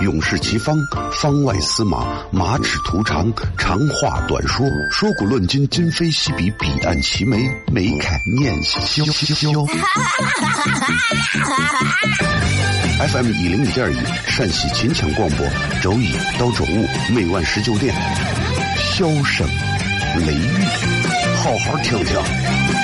勇士齐方，方外司马，马齿图长，长话短说，说古论今，今非昔比，彼岸齐眉，眉开眼笑。FM 一零五点一陕西秦腔广播，周一到周五每晚十九点，笑声雷雨，好好听听。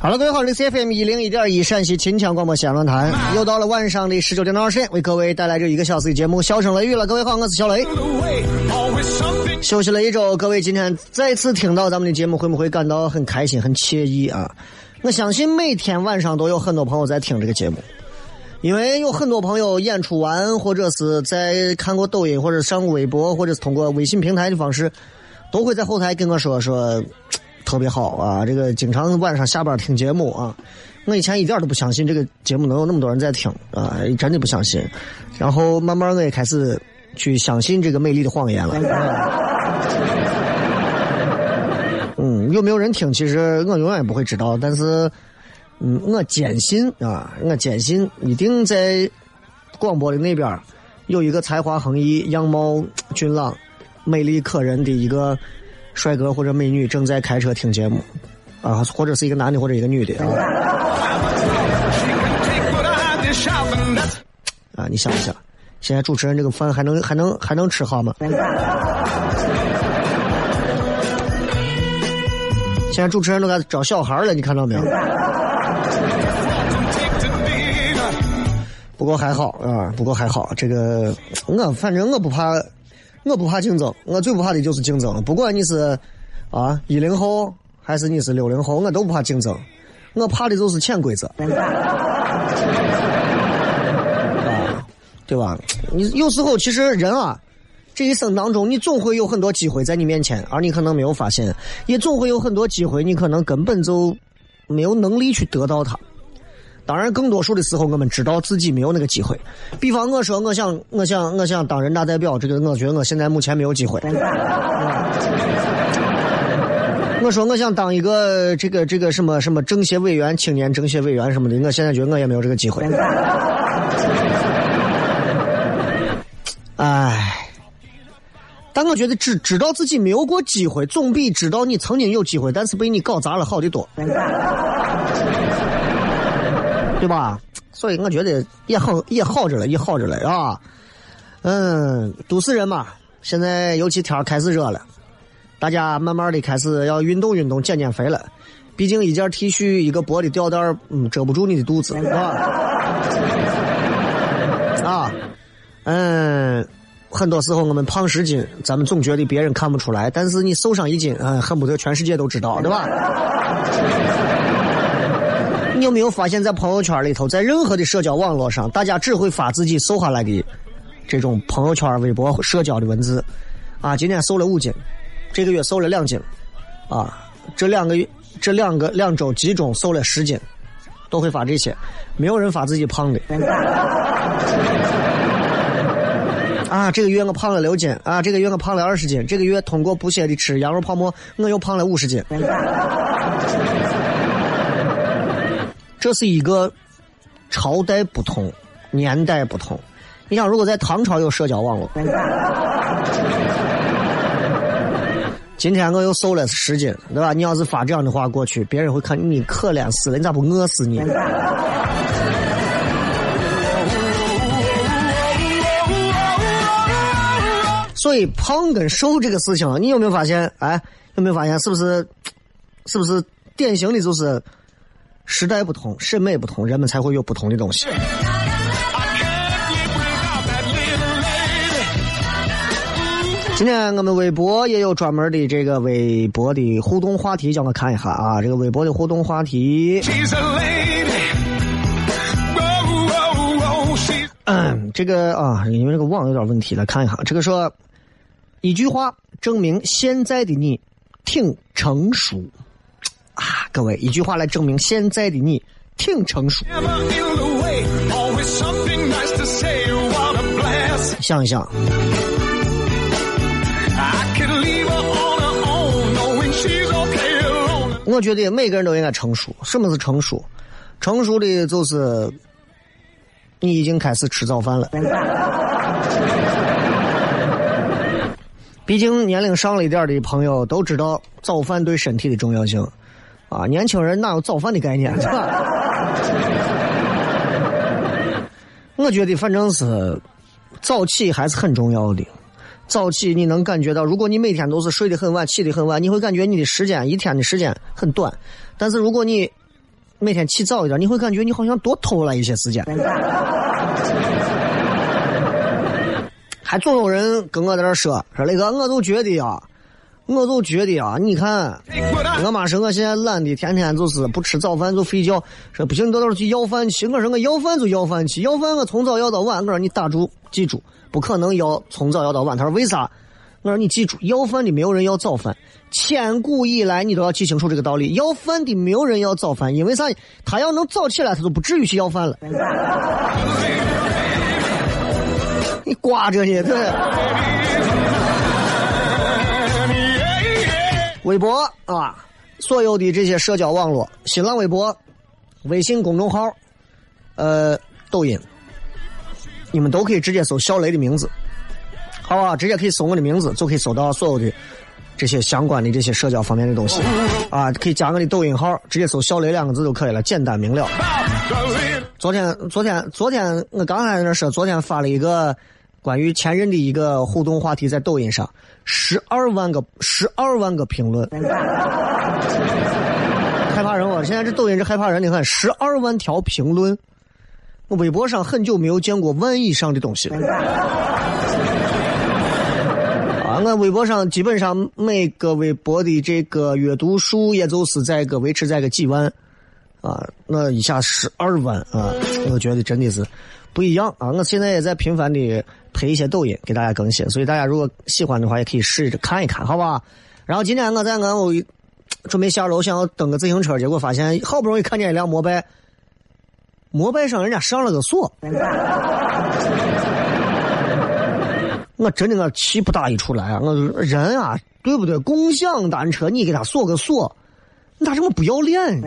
好了，各位好，这是 FM 一零一点一陕西秦腔广播西安论坛，又到了晚上的十九点到二十点，为各位带来这一个小时的节目《笑声雷雨》了。各位好，我是小雷。休息了一周，各位今天再次听到咱们的节目，会不会感到很开心、很惬意啊？我相信每天晚上都有很多朋友在听这个节目。因为有很多朋友演出完，或者是在看过抖音，或者上过微博，或者是通过微信平台的方式，都会在后台跟我说说特别好啊！这个经常晚上下班听节目啊，我以前一点都不相信这个节目能有那么多人在听啊，真的不相信。然后慢慢我也开始去相信这个美丽的谎言了。嗯，有没有人听？其实我永远也不会知道，但是。嗯，我坚信啊，我坚信一定在广播的那边有一个才华横溢、样貌俊朗、美丽可人的一个帅哥或者美女正在开车听节目啊，或者是一个男的或者一个女的啊。啊，你想一想，现在主持人这个饭还能还能还能吃好吗？现在主持人都在找小孩了，你看到没有？不过还好啊，不过还好。这个我反正我不怕，我不怕竞争，我最不怕的就是竞争。不管你是啊一零后还是你是六零后，我都不怕竞争。我怕的就是潜规则，啊，对吧？你有时候其实人啊，这一生当中，你总会有很多机会在你面前，而你可能没有发现；也总会有很多机会，你可能根本就没有能力去得到它。当然，更多数的时候，我们知道自己没有那个机会。比方，我说，我想，我想，我想当人大代表，这个，我觉得我现在目前没有机会。我说，我想当一个这个这个什么什么政协委员、青年政协委员什么的，我现在觉得我也没有这个机会。唉，但我觉得知知道自己没有过机会，总比知道你曾经有机会，但是被你搞砸了好的多。对吧？所以我觉得也好，也好着了，也好着了，啊。嗯，都市人嘛，现在尤其天开始热了，大家慢慢的开始要运动运动，减减肥了。毕竟一件 T 恤，一个薄的吊带嗯，遮不住你的肚子，啊。啊，嗯，很多时候我们胖十斤，咱们总觉得别人看不出来，但是你瘦上一斤，嗯，恨不得全世界都知道，对吧？你有没有发现，在朋友圈里头，在任何的社交网络上，大家只会发自己瘦下来的这种朋友圈、微博、社交的文字。啊，今天瘦了五斤，这个月瘦了两斤，啊，这两个月、这两个两周集中瘦了十斤，都会发这些，没有人发自己胖的。啊，这个月我胖了六斤啊，这个月我胖了二十斤，这个月通过不懈的吃羊肉泡馍，我又胖了五十斤。这是一个朝代不同，年代不同。你想，如果在唐朝有社交网络，今天我又瘦了十斤，对吧？你要是发这样的话过去，别人会看你可怜死了，你咋不饿死你？所以胖跟瘦这个事情，你有没有发现？哎，有没有发现？是不是？是不是典型的就是时代不同，审美不同，人们才会有不同的东西。今天我们微博也有专门的这个微博的互动话题，叫我看一下啊。这个微博的互动话题，嗯，这个啊，因为这个网有点问题，来看一下。这个说一句话证明现在的你挺成熟啊，各位，一句话来证明现在的你挺成熟。想一想。我觉得每个人都应该成熟。什么是成熟？成熟的就是你已经开始吃早饭了。毕竟年龄上了一点的朋友都知道早饭对身体的重要性啊。年轻人哪有早饭的概念？是吧？我觉得反正是早起还是很重要的。早起你能感觉到，如果你每天都是睡得很晚、起得很晚，你会感觉你的时间一天的时间很短。但是如果你每天起早一点，你会感觉你好像多偷了一些时间。还总有人跟我在这说说那个，我都觉得呀，我就觉得啊，你看，我妈说我现在懒的，天天就是不吃早饭就睡觉，说不行，到时去要饭去。我说我要饭就要饭去，要饭我从早要到晚。我说你打住，记住。不可能要从早要到晚。他说为啥？我说你记住，要饭的没有人要早饭。千古以来，你都要记清楚这个道理。要饭的没有人要早饭，因为啥？他要能早起来，他就不至于去要饭了。你挂着呢，对。微博啊，所有的这些社交网络，新浪微博、微信公众号、呃，抖音。你们都可以直接搜小雷的名字，好吧？直接可以搜我的名字，就可以搜到所有的这些相关的这些社交方面的东西啊。可以加我的抖音号，直接搜小雷两个字就可以了，简单明了。昨天，昨天，昨天，我刚才在那说，昨天发了一个关于前任的一个互动话题，在抖音上，十二万个，十二万个评论，害怕人我现在这抖音是害怕人，你看，十二万条评论。我微博上很久没有见过万以上的东西了。啊，我微博上基本上每个微博的这个阅读数，也就是在个维持在个几万，啊，那一下十二万啊，我觉得真的是不一样啊！我现在也在频繁的拍一些抖音给大家更新，所以大家如果喜欢的话，也可以试着看一看，好吧？然后今天我在俺我准备下楼想要蹬个自行车，结果发现好不容易看见一辆摩拜。摩拜上人家上了个锁，我真的我气不打一处来啊！我人啊，对不对？共享单车你给他锁个锁，你咋这么不要脸？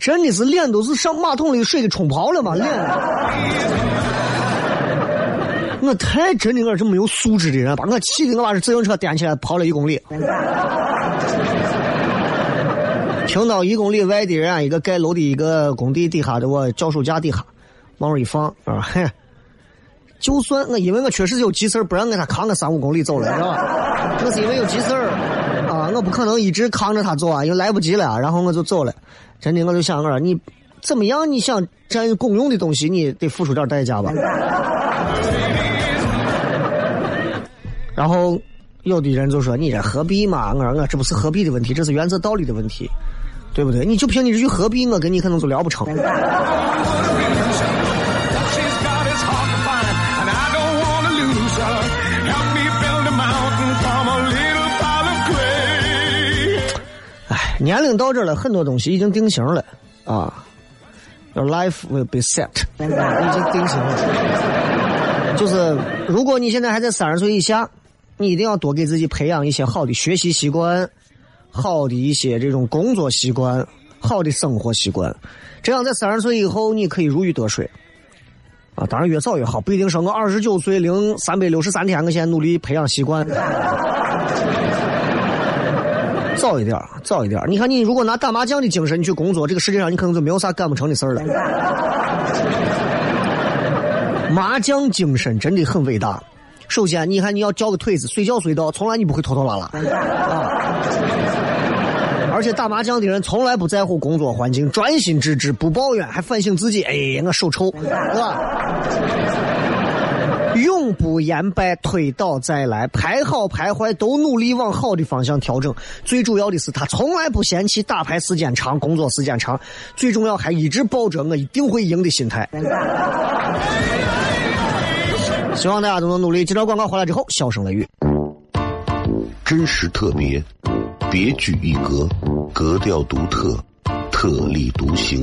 真的是脸都是上马桶里水给冲泡了吗？脸，我太真的我这没有素质的人，把我气的我把这自行车颠起来跑了一公里。停到一公里外的人一个盖楼的一个工地底下的我脚手架底下，往那一放啊，嘿，就算我因为我确实有急事不让给他扛个三五公里走了，知道吧？我是因为有急事儿我不可能一直扛着他走啊，因为来不及了，然后我就走了。真的，我就想我说你怎么样？你想占公用的东西，你得付出点代价吧。然后有的人就说你这何必嘛？我说我这不是何必的问题，这是原则道理的问题。对不对？你就凭你这句何必？我跟你可能就聊不成。年龄到这了，很多东西已经定型了啊。Your life will be set，已经定型了。就是如果你现在还在三十岁以下，你一定要多给自己培养一些好的学习习惯，好的一些这种工作习惯，好的生活习惯。这样在三十岁以后，你可以如鱼得水。啊，当然越早越好，不一定说我二十九岁零三百六十三天，我现在努力培养习惯。早一点，早一点。你看，你如果拿打麻将的精神去工作，这个世界上你可能就没有啥干不成的事儿了。麻将精神真的很伟大。首先，你看你要叫个腿子，随叫随到，从来你不会拖拖拉拉。啊！而且打麻将的人从来不在乎工作环境，专心致志，不抱怨，还反省自己。哎，我手臭，是吧？永不言败，推倒再来，牌好牌坏都努力往好的方向调整。最主要的是，他从来不嫌弃打牌时间长，工作时间长。最重要，还一直抱着我一定会赢的心态。希望大家都能努力。接着广告回来之后，笑声雷雨，真实特别，别具一格，格调独特，特立独行，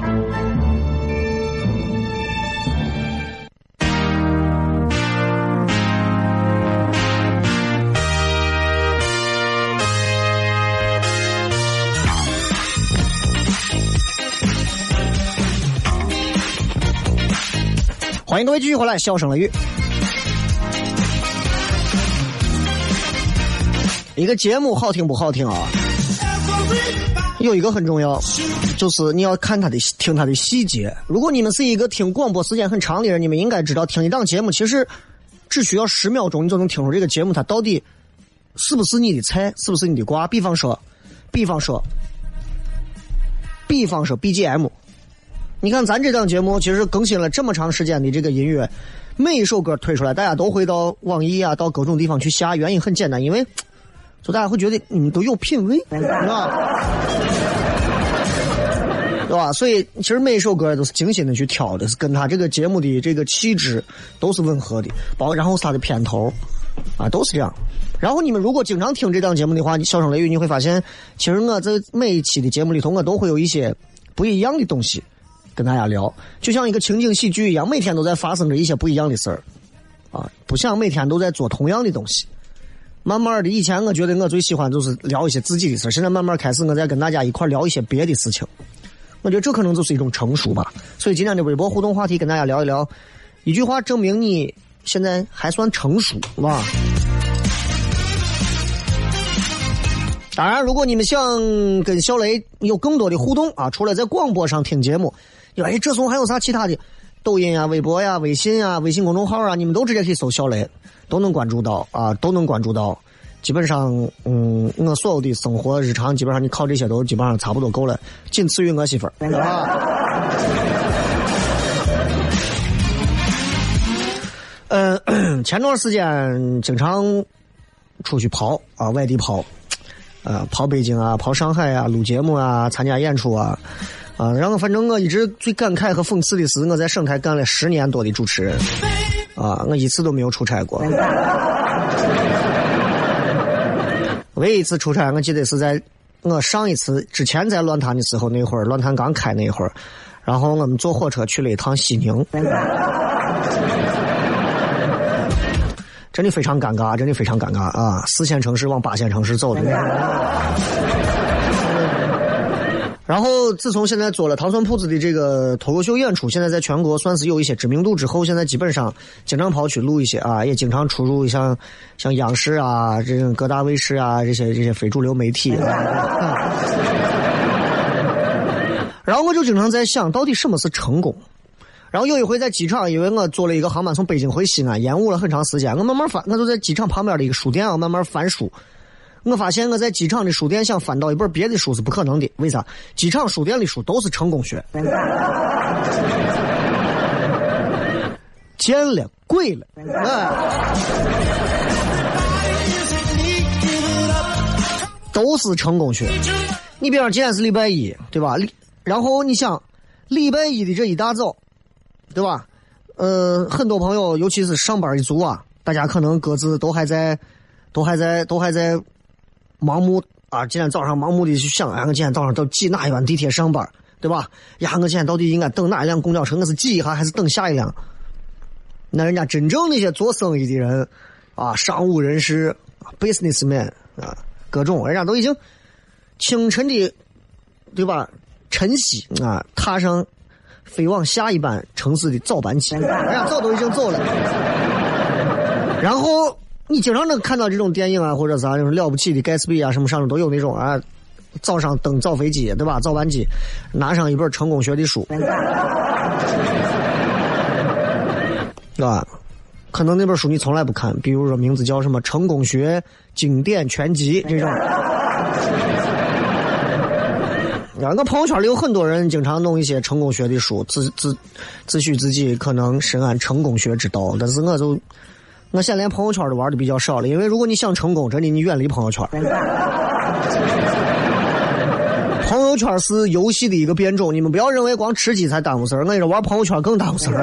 欢迎各位继续回来，笑声雷雨。一个节目好听不好听啊？有一个很重要，就是你要看他的听他的细节。如果你们是一个听广播时间很长的人，你们应该知道，听一档节目其实只需要十秒钟，你就能听出这个节目它到底是不是你的菜，是不是你的瓜。比方说，比方说，比方说 BGM。你看咱这档节目其实更新了这么长时间的这个音乐，每一首歌推出来，大家都会到网易啊，到各种地方去下。原因很简单，因为。就大家会觉得你们都有品味，是吧？对吧？所以其实每一首歌都是精心的去挑的，是跟他这个节目的这个气质都是吻合的，包括然后是他的片头啊都是这样。然后你们如果经常听这档节目的话，你笑声雷雨你会发现，其实我在每一期的节目里头，我都会有一些不一样的东西跟大家聊，就像一个情景喜剧一样，每天都在发生着一些不一样的事儿啊，不想每天都在做同样的东西。慢慢的，以前我觉得我最喜欢就是聊一些自己的事现在慢慢开始，我在跟大家一块聊一些别的事情。我觉得这可能就是一种成熟吧。所以今天的微博互动话题跟大家聊一聊，一句话证明你现在还算成熟，吧？当然，如果你们想跟小雷有更多的互动啊，除了在广播上听节目，哎，这怂还有啥其他的？抖音啊、微博呀、微信啊、微信公众号啊，你们都直接可以搜小雷。都能关注到啊，都能关注到。基本上，嗯，我所有的生活日常，基本上你靠这些都基本上差不多够了，仅次于我媳妇儿。嗯，前段时间经常出去跑啊，外地跑，呃，跑北京啊，跑上海啊，录节目啊，参加演出啊，啊，然后反正我一直最感慨和讽刺的是，我在省台干了十年多的主持人。啊，我一次都没有出差过。唯一一次出差，我记得是在我上一次之前在乱坛的时候，那会儿乱坛刚开那会儿，然后我们坐火车去了一趟西宁，真的非常尴尬，真的非常尴尬啊！四线城市往八线城市走的。然后自从现在做了糖蒜铺子的这个脱口秀演出，现在在全国算是有一些知名度之后，现在基本上经常跑去录一些啊，也经常出入像像央视啊、这种各大卫视啊这些这些非主流媒体。然后我就经常在想，到底什么是成功？然后有一回在机场，因为我坐了一个航班从北京回西安，延误了很长时间，我慢慢翻，我就在机场旁边的一个书店啊，慢慢翻书。我发现我在机场的书店想翻到一本别的书是不可能的，为啥？机场书店的书都是成功学，见了贵了，哎，都是成功学。你比方今天是礼拜一，对吧？然后你想，礼拜一的这一大早，对吧？呃，很多朋友，尤其是上班一族啊，大家可能各自都还在，都还在，都还在。盲目啊！今天早上盲目的去想，哎，我今天早上到挤哪一班地铁上班，对吧？呀，我今天到底应该等哪一辆公交车？我是挤一下还是等下一辆？那人家真正那些做生意的人啊，商务人士，businessman 啊，各种人家都已经清晨的，对吧？晨曦啊，踏上飞往下一班城市的早班机，人家早都已经走了，然后。你经常能看到这种电影啊，或者啥，就是了不起的盖茨比啊，什么上面都有那种啊，早上登早飞机，对吧？早班机，拿上一本成功学的书，对吧？可能那本书你从来不看，比如说名字叫什么《成功学经典全集》这种。啊，我朋友圈里有很多人经常弄一些成功学的书，自自自诩自己可能深谙成功学之道，但是我就。我现在连朋友圈都玩的比较少了，因为如果你想成功，真的你远离朋友圈。朋友圈是游戏的一个变种，你们不要认为光吃鸡才耽误事儿，我跟你说玩朋友圈更耽误事儿。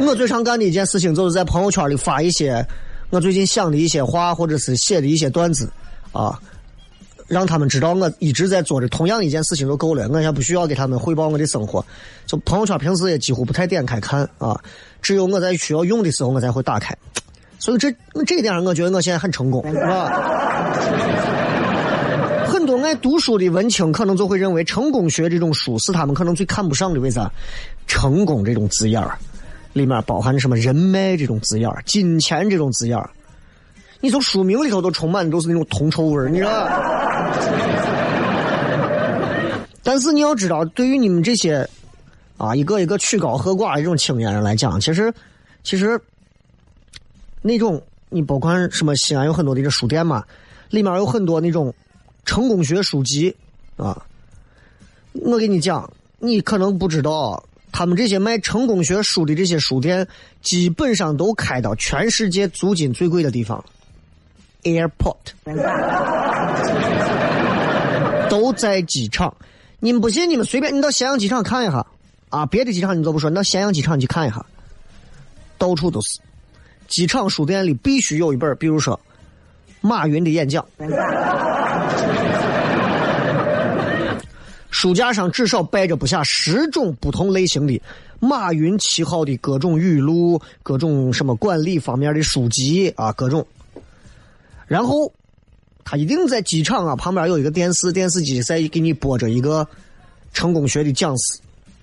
我最常干的一件事情就是在朋友圈里发一些我最近想的一些话，或者是写的一些段子，啊。让他们知道我一直在做着同样一件事情就够了，我也不需要给他们汇报我的生活。就朋友圈平时也几乎不太点开看啊，只有我在需要用的时候我才会打开。所以这这一点上，我觉得我现在很成功，啊。很多爱读书的文青可能就会认为成功学这种书是他们可能最看不上的，为啥？成功这种字眼儿里面包含着什么人脉这种字眼儿、金钱这种字眼儿。你从书名里头都充满的都是那种铜臭味儿，你知道？但是你要知道，对于你们这些啊一个一个曲高和寡的这种青年人来讲，其实其实那种你包括什么西安有很多的这书店嘛，里面有很多那种成功学书籍啊。我给你讲，你可能不知道，他们这些卖成功学书的这些书店，基本上都开到全世界租金最贵的地方。Airport 都在机场，你们不信？你们随便，你到咸阳机场看一下啊！别的机场你都不说，你到咸阳机场去看一下，到处都是。机场书店里必须有一本，比如说马云的演讲，书架上至少摆着不下十种不同类型的马云旗号的各种语录、各种什么管理方面的书籍啊，各种。然后，他一定在机场啊旁边有一个电视，电视机在给你播着一个成功学的讲师，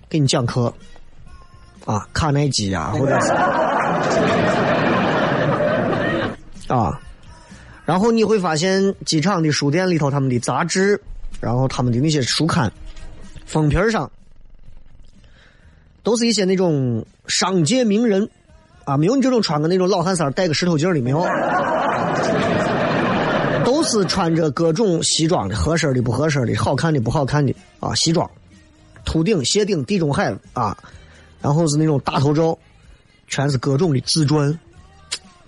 给你讲课，啊，卡耐基啊，或者是。啊，然后你会发现机场的书店里头，他们的杂志，然后他们的那些书刊封皮上，都是一些那种商界名人，啊，没有你这种穿个那种老汉衫戴个石头镜的没有。是穿着各种西装的，合身的、不合身的，好看的、不好看的啊！西装、秃顶、斜顶、地中海啊，然后是那种大头照，全是各种的自传，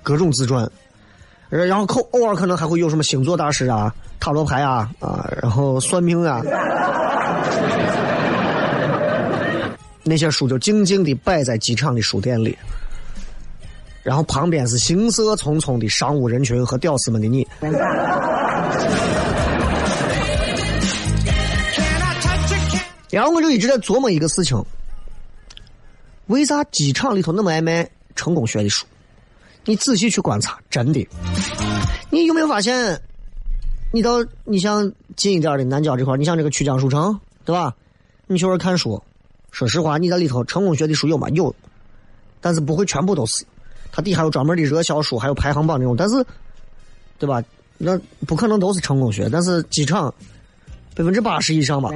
各种自传。然后偶尔可能还会有什么星座大师啊、塔罗牌啊啊，然后算命啊，那些书就静静的摆在机场的书店里。然后旁边是行色匆匆的商务人群和屌丝们的你，然后我就一直在琢磨一个事情：为啥机场里头那么爱卖成功学的书？你仔细去观察，真的，你有没有发现？你到你像近一点的南郊这块，你像这个曲江书城，对吧？你去那看书，说实话，你在里头成功学的书有吗？有，但是不会全部都是。他底下有专门的热销书，还有排行榜那种，但是，对吧？那不可能都是成功学，但是机场百分之八十以上吧。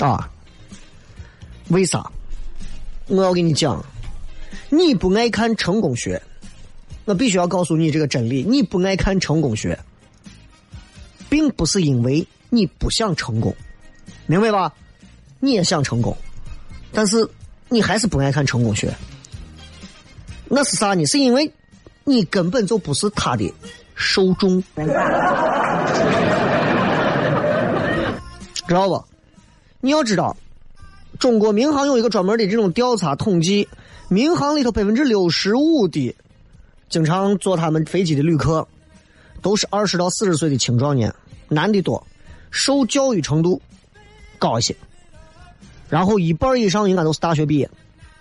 啊？为啥？我要给你讲。你不爱看成功学，我必须要告诉你这个真理：你不爱看成功学，并不是因为你不想成功，明白吧？你也想成功，但是你还是不爱看成功学。那是啥呢？是因为你根本就不是他的受众，知道不？你要知道，中国民航有一个专门的这种调查统计。民航里头百分之六十五的经常坐他们飞机的旅客，都是二十到四十岁的青壮年，男的多，受教育程度高一些。然后一半以上应该都是大学毕业，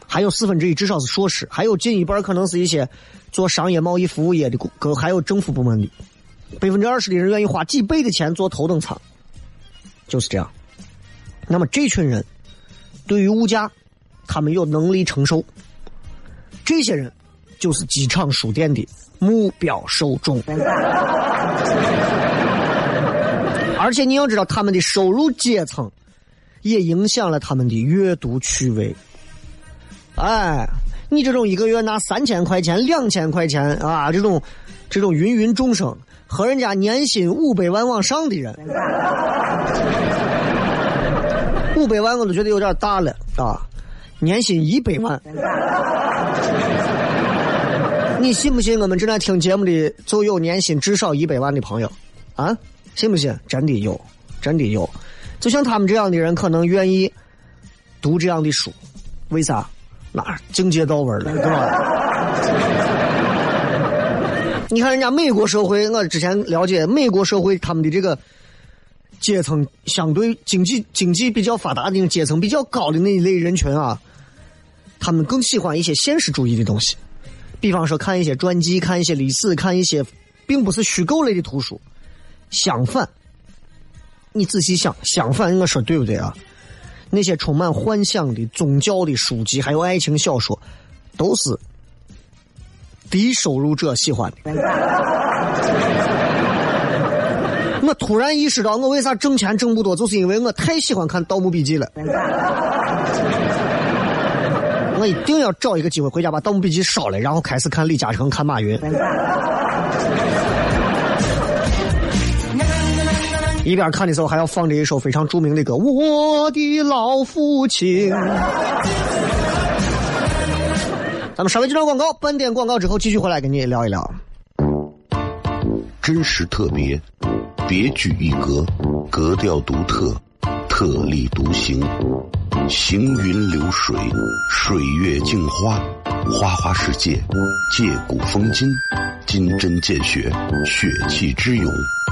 还有四分之一至少是硕士，还有近一半可能是一些做商业贸易服务业的，各还有政府部门的。百分之二十的人愿意花几倍的钱坐头等舱，就是这样。那么这群人对于物价，他们有能力承受。这些人就是机场书店的目标受众，而且你要知道，他们的收入阶层也影响了他们的阅读趣味。哎，你这种一个月拿三千块钱、两千块钱啊，这种这种芸芸众生和人家年薪五百万往上的人，五百万我都觉得有点大了啊。年薪一百万，你信不信？我们正在听节目的就有年薪至少一百万的朋友，啊，信不信？真的有，真的有。就像他们这样的人，可能愿意读这样的书，为啥？那境界到位了，对吧？你看人家美国社会，我之前了解美国社会，他们的这个阶层相对经济经济比较发达的那阶层比较高的那一类人群啊。他们更喜欢一些现实主义的东西，比方说看一些传记、看一些历史、看一些并不是虚构类的图书。相反，你仔细想，相反，我说对不对啊？那些充满幻想的宗教的书籍，还有爱情小说，都是低收入者喜欢的。我突然意识到，我为啥挣钱挣不多，就是因为我太喜欢看《盗墓笔记》了。我一定要找一个机会回家把《盗墓笔记》烧了，然后开始看李嘉诚、看马云。一边看的时候还要放着一首非常著名的歌《我的老父亲》。咱们稍微几段广告，半点广告之后继续回来跟你聊一聊。真实特别，别具一格，格调独特，特立独行。行云流水，水月镜花，花花世界，借古风今，金针见血，血气之勇，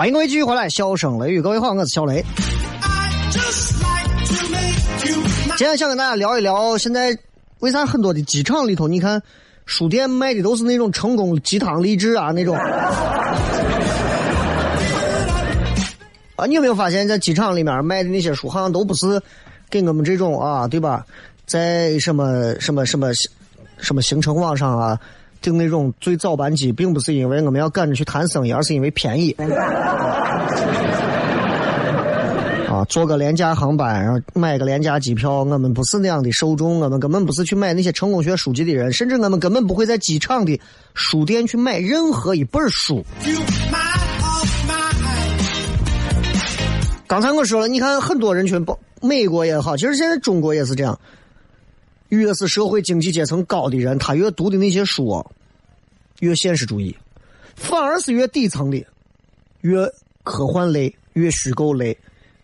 欢迎各位继续回来，笑声雷雨，各位好，我是小雷。今天想跟大家聊一聊，现在为啥很多的机场里头，你看书店卖的都是那种成功鸡汤励志啊那种。啊，你有没有发现，在机场里面卖的那些书，好像都不是给我们这种啊，对吧？在什么什么什么什么行程网上啊？订那种最早班机，并不是因为我们要赶着去谈生意，而是因为便宜。啊，坐个廉价航班，然后买个廉价机票，我们不是那样的受众，我们根本不是去买那些成功学书籍的人，甚至我们根本不会在机场的书店去买任何一本书。刚才我说了，你看很多人群，包美国也好，其实现在中国也是这样。越是社会经济阶层高的人，他越读的那些书越现实主义，反而是越底层的，越科幻类、越虚构类，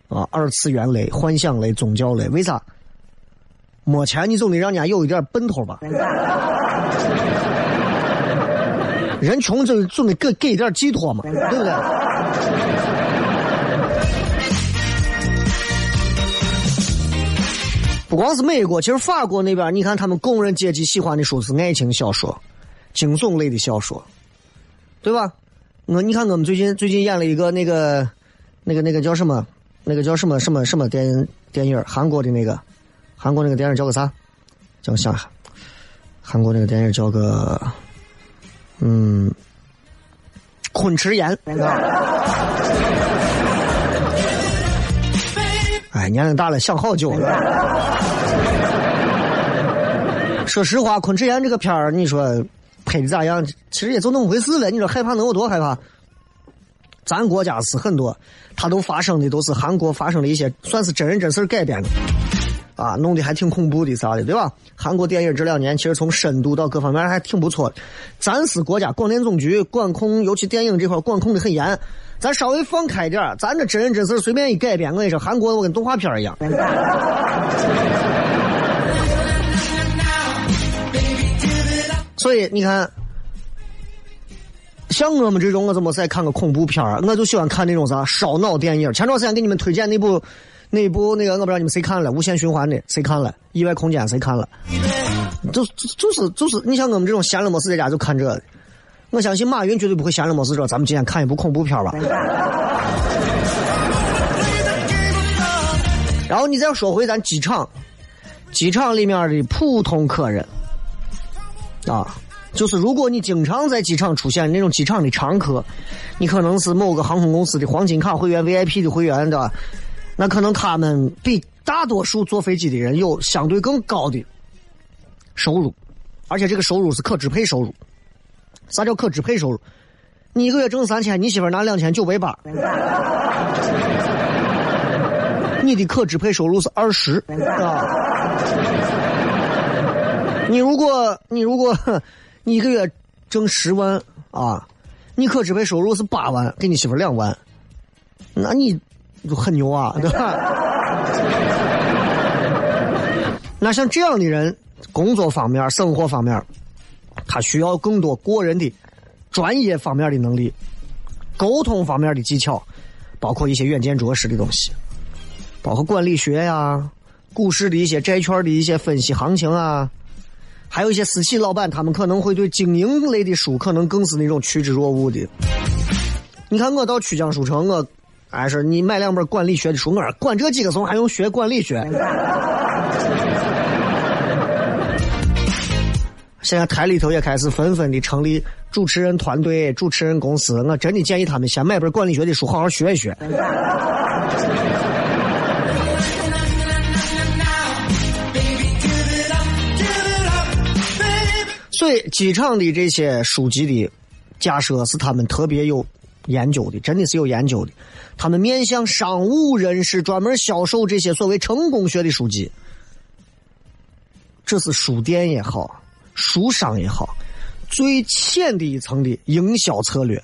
啊，二次元类、幻想类、宗教类。为啥？没钱，你总得让人家有一点奔头吧？人穷就总得给给一点寄托嘛，对不对？不光是美国，其实法国那边，你看他们工人阶级喜欢的书是爱情小说、惊悚类的小说，对吧？我你看我们最近最近演了一个那个那个那个叫什么？那个叫什么什么什么电电影？韩国的那个韩国那个电影叫个啥？叫我想想，韩国那个电影叫个嗯，昆池岩。哎，年龄大了想好久了。说实话，昆池岩这个片儿，你说拍的咋样？其实也就那么回事了。你说害怕能有多害怕？咱国家是很多，它都发生的都是韩国发生的一些，算是真人真事改编的，啊，弄得还挺恐怖的啥的，对吧？韩国电影这两年其实从深度到各方面还挺不错的。咱是国家广电总局管控，尤其电影这块管控的很严。咱稍微放开点咱这真人真事随便一改编，我跟你说，韩国我跟动画片一样。所以你看，像我们这种，我怎么再看个恐怖片儿？我就喜欢看那种啥烧脑电影。前段时间给你们推荐那部，那部那个我不知道你们谁看了，无限循环的谁看了？意外空间谁看了？就就是就是，你像我们这种闲了没事在家就看这个。我相信马云绝对不会闲着没事说。咱们今天看一部恐怖片吧。然后你再说回咱机场，机场里面的普通客人啊，就是如果你经常在机场出现那种机场的常客，你可能是某个航空公司的黄金卡会员、VIP 的会员的，那可能他们比大多数坐飞机的人有相对更高的收入，而且这个收入是可支配收入。啥叫可支配收入？你一个月挣三千，你媳妇拿两千九百八，你的可支配收入是二十啊。你如果你如果你一个月挣十万啊，你可支配收入是八万，给你媳妇两万，那你很牛啊，对吧？那像这样的人，工作方面、生活方面。他需要更多过人的专业方面的能力，沟通方面的技巧，包括一些远见卓识的东西，包括管理学呀、股市的一些债券的一些分析行情啊，还有一些私企老板，他们可能会对经营类的书可能更是那种趋之若鹜的。你看我到曲江书城，我还是你买两本管理学的书，我说管这几个怂还用学管理学？现在台里头也开始纷纷的成立主持人团队、主持人公司。我真的建议他们先买本管理学的书，好好学一学。所以，机场的这些书籍的假设是他们特别有研究的，真的是有研究的。他们面向商务人士，专门销售这些所谓成功学的书籍。这是书店也好。书商也好，最浅的一层的营销策略，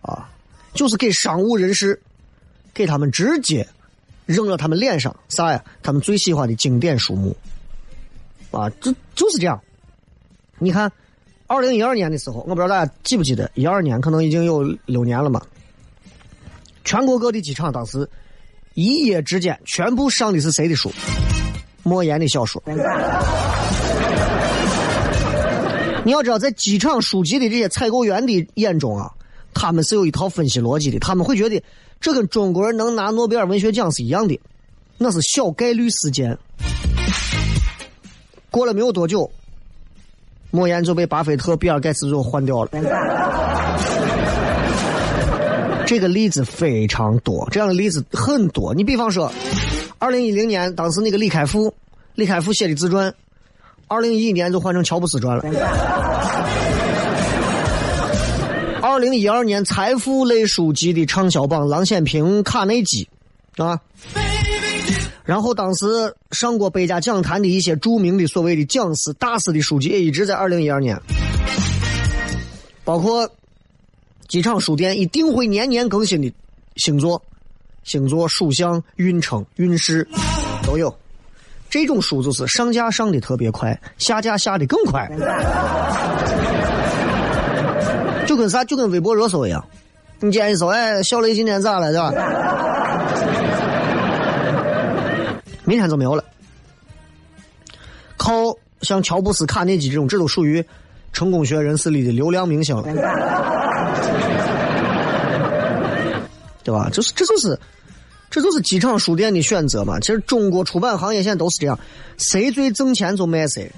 啊，就是给商务人士，给他们直接扔到他们脸上啥呀？他们最喜欢的经典书目，啊，这就是这样。你看，二零一二年的时候，我不知道大家记不记得，一二年可能已经有六年了嘛。全国各地机场当时一夜之间全部上的是谁的书？莫言的小说。你要知道，在机场书籍的这些采购员的眼中啊，他们是有一套分析逻辑的，他们会觉得这跟中国人能拿诺贝尔文学奖是一样的，那是小概率事件。过了没有多久，莫言就被巴菲特、比尔盖茨就换掉了。这个例子非常多，这样的例子很多。你比方说，二零一零年当时那个李开复，李开复写的自传。二零一一年就换成乔布斯传了。二零一二年财富类书籍的畅销榜，郎咸平、卡内基，啊。然后当时上过百家讲坛的一些著名的所谓的讲师、大师的书籍，也一直在二零一二年。包括机场书店一定会年年更新的星座、星座、属相、运程、运势都有。这种书就是上架上的特别快，下架下的更快，就跟啥？就跟微博热搜一样。你今天一搜，哎，小雷今天咋了，对吧？明天就没有了。靠，像乔布斯、卡内基这种，这都属于成功学人士里的流量明星了，对吧？就是，这就是。这就是机场书店的选择嘛？其实中国出版行业现在都是这样，谁最挣钱就卖谁，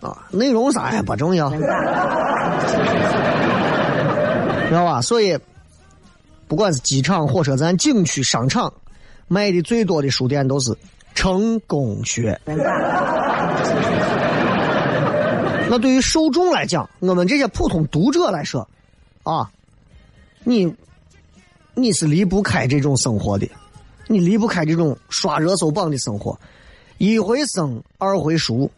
啊，内容啥也不重要，知道吧？所以，不管是机场、火车站、景区、商场，卖的最多的书店都是成功学。那对于受众来讲，我们这些普通读者来说，啊，你你是离不开这种生活的。你离不开这种刷热搜榜的生活，一回生，二回熟。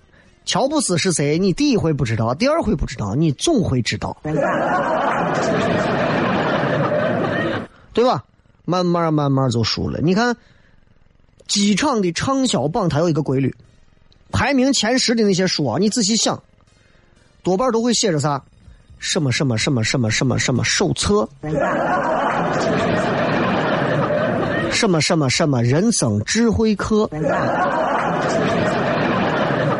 乔布斯是谁？你第一回不知道，第二回不知道，你总会知道，对吧？慢慢慢慢就熟了。你看，机场的畅销榜它有一个规律，排名前十的那些书啊，你仔细想，多半都会写着啥？什么什么什么什么什么什么手册。什么什么什么人生智慧课，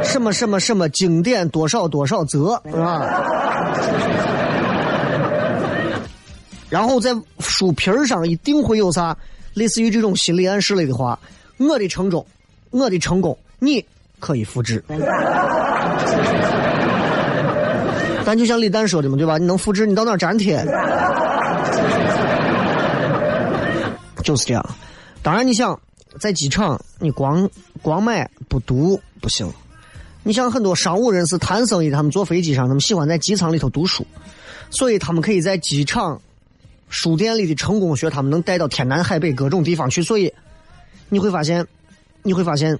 什么什么什么经典多少多少则，啊？然后在书皮儿上一定会有啥类似于这种心理暗示类的话：我的成功，我的成功，你可以复制。但就像李诞说的嘛，对吧？你能复制，你到哪粘贴？就是这样。当然，你想在机场，你光光买不读不行。你像很多商务人士谈生意，他们坐飞机上，他们喜欢在机舱里头读书，所以他们可以在机场书店里的成功学，他们能带到天南海北各种地方去。所以你会发现，你会发现，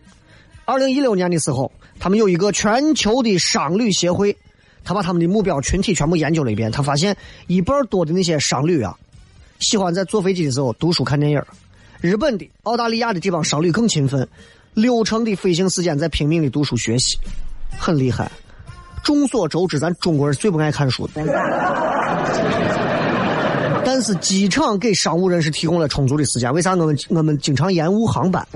二零一六年的时候，他们有一个全球的商旅协会，他把他们的目标群体全部研究了一遍，他发现一半多的那些商旅啊，喜欢在坐飞机的时候读书看电影。日本的、澳大利亚的这帮商旅更勤奋，六成的飞行时间在拼命的读书学习，很厉害。众所周知，咱中国人最不爱看书的。但是机场给商务人士提供了充足的时间，为啥我们我们经常延误航班？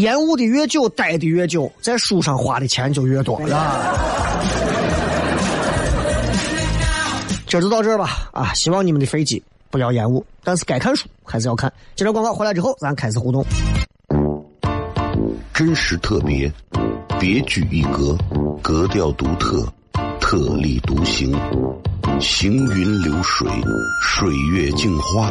延误的越久，待的越久，在书上花的钱就越多，是吧？今儿就到这儿吧，啊，希望你们的飞机。不要延误，但是该看书还是要看。接着广告回来之后，咱开始互动。真实特别，别具一格，格调独特，特立独行，行云流水，水月镜花，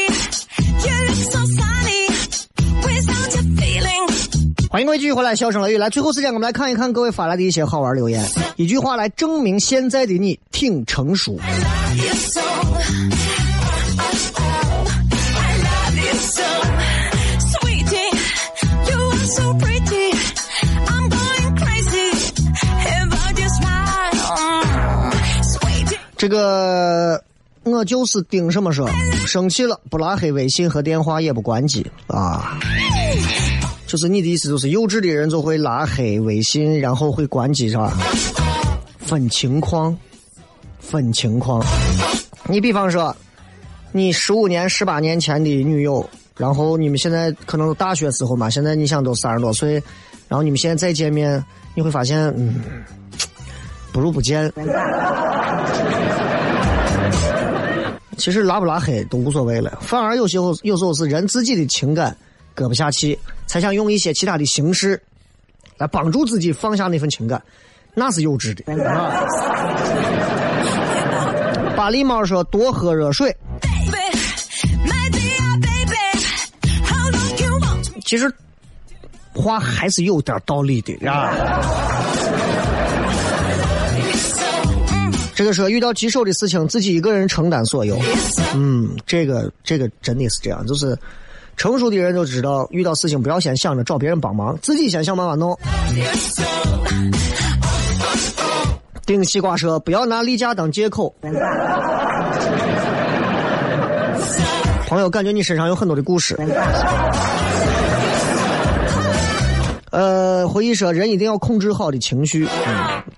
欢迎各位继续回来，笑声雷雨。来，最后时间我们来看一看各位发来的一些好玩留言，一句话来证明现在的你挺成熟。这个我就是盯什么说，生气了不拉黑微信和电话也不关机啊。就是你的意思，就是幼稚的人就会拉黑微信，然后会关机，是吧？分情况，分情况。你比方说，你十五年、十八年前的女友，然后你们现在可能大学时候嘛，现在你想都三十多岁，然后你们现在再见面，你会发现，嗯，不如不见。其实拉不拉黑都无所谓了，反而有时候有时候是人自己的情感搁不下去，才想用一些其他的形式来帮助自己放下那份情感，那是幼稚的。啊巴狸猫说多喝热水?其实话还是有点道理的啊。这个说遇到棘手的事情，自己一个人承担所有。嗯，这个这个真的是这样，就是成熟的人都知道，遇到事情不要先想着找别人帮忙，自己先想办法弄。顶西瓜说不要拿例假当借口。朋友，感觉你身上有很多的故事。呃，回忆说人一定要控制好的情绪。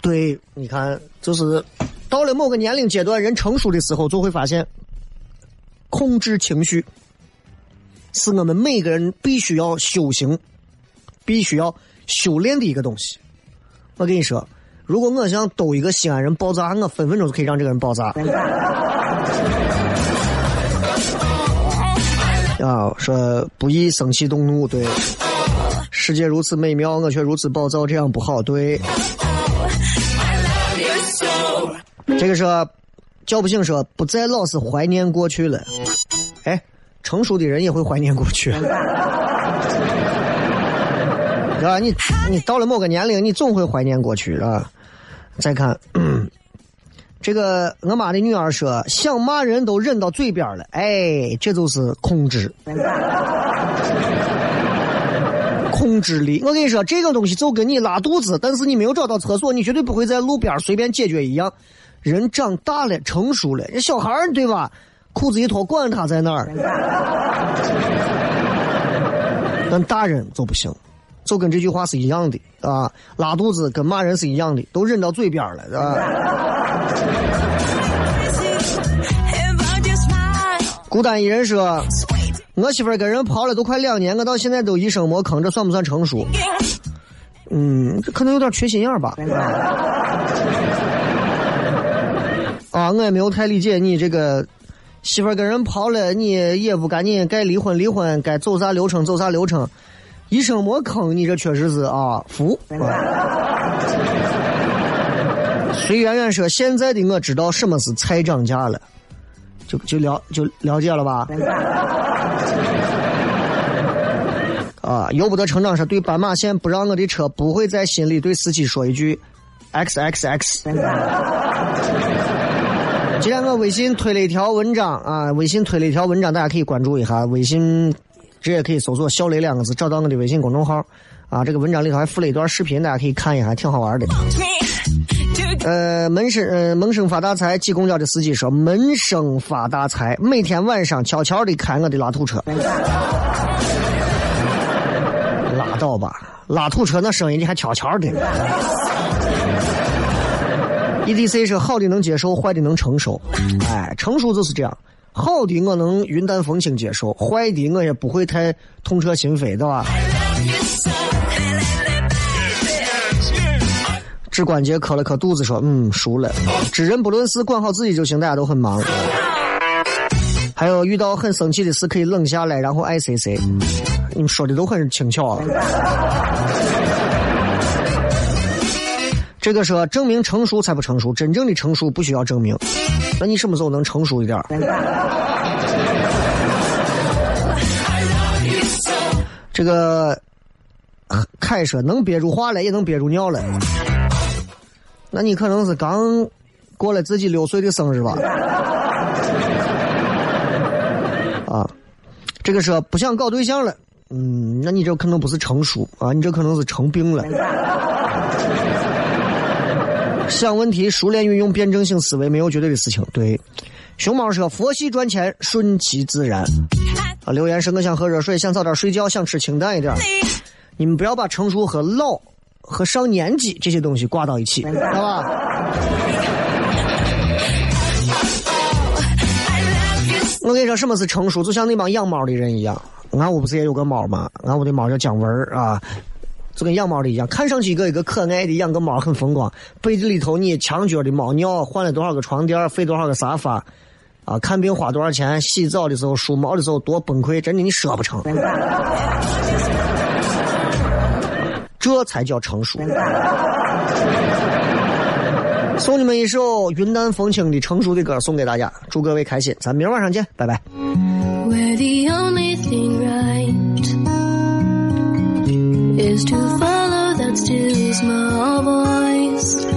对，你看，就是到了某个年龄阶段，人成熟的时候，就会发现，控制情绪是我们每个人必须要修行、必须要修炼的一个东西。我跟你说，如果我想逗一个西安人爆炸，我分分钟就可以让这个人爆炸。啊，说不宜生气动怒，对。世界如此美妙，我却如此暴躁，这样不好。对，这个说叫不醒说不再老是怀念过去了。哎，成熟的人也会怀念过去，对 吧？你你到了某个年龄，你总会怀念过去啊。再看，这个我妈的女儿说想骂人都忍到嘴边了，哎，这就是控制。控制力，我跟你说，这个东西就跟你拉肚子，但是你没有找到厕所，你绝对不会在路边随便解决一样。人长大了，成熟了，小孩儿对吧？裤子一脱，管他在哪儿。但大人就不行，就跟这句话是一样的啊，拉肚子跟骂人是一样的，都忍到嘴边了，啊。About your smile. 孤单一人说，我媳妇儿跟人跑了都快两年，我到现在都一声没吭，这算不算成熟？嗯，这可能有点缺心眼儿吧。啊，我也没有太理解你这个媳妇儿跟人跑了，你也不赶紧该离婚离婚，该走啥流程走啥流程，一声没吭，你这确实是啊服。啊隋圆圆说：“现在的我知道什么是菜涨价了，就就了就了解了吧？” 啊，由不得成长说对斑马线不让我的车，不会在心里对司机说一句 “x x x”。今天我微信推了一条文章啊，微信推了一条文章，大家可以关注一下。微信直接可以搜索“小雷”两个字，找到我的微信公众号啊。这个文章里头还附了一段视频，大家可以看一下，挺好玩的。呃，门生呃，门生发大财。挤公交的司机说：“门生发大财，每天晚上悄悄的开我的拉土车。”拉倒吧，拉土车那声音你还悄悄的。EDC 是：“好的能接受，坏的能承受。”哎，成熟就是这样。好的我能云淡风轻接受，坏的我也不会太痛彻心扉，对吧？指关节磕了磕肚子，说：“嗯，熟了。”知人不论事，管好自己就行。大家都很忙。还有遇到很生气的事，可以冷下来，然后爱谁谁。你们说的都很轻巧啊。这个说证明成熟才不成熟，真正的成熟不需要证明。那你什么时候能成熟一点？这个凯说能憋住话来，也能憋住尿来。那你可能是刚过了自己六岁的生日吧？啊，这个说不想搞对象了。嗯，那你这可能不是成熟啊，你这可能是成病了。想问题，熟练运用辩证性思维，没有绝对的事情。对，熊猫说佛系赚钱，顺其自然。啊，留言是我想喝热水，想早点睡觉，想吃清淡一点。你们不要把成熟和老。和上年纪这些东西挂到一起，知道吧？我跟你说，什么是成熟？就像那帮养猫的人一样。俺屋不是也有个猫吗？俺屋的猫叫姜文啊，就跟养猫的一样，看上去一个一个可爱的，养个猫很风光。被子里头你墙角的猫尿，换了多少个床垫，费多少个沙发，啊，看病花多少钱，洗澡的时候梳毛的时候多崩溃，真的你说不成。这才叫成熟。送你们一首云淡风轻的成熟的歌，送给大家，祝各位开心。咱明儿晚上见，拜拜。is to follow that still small voice.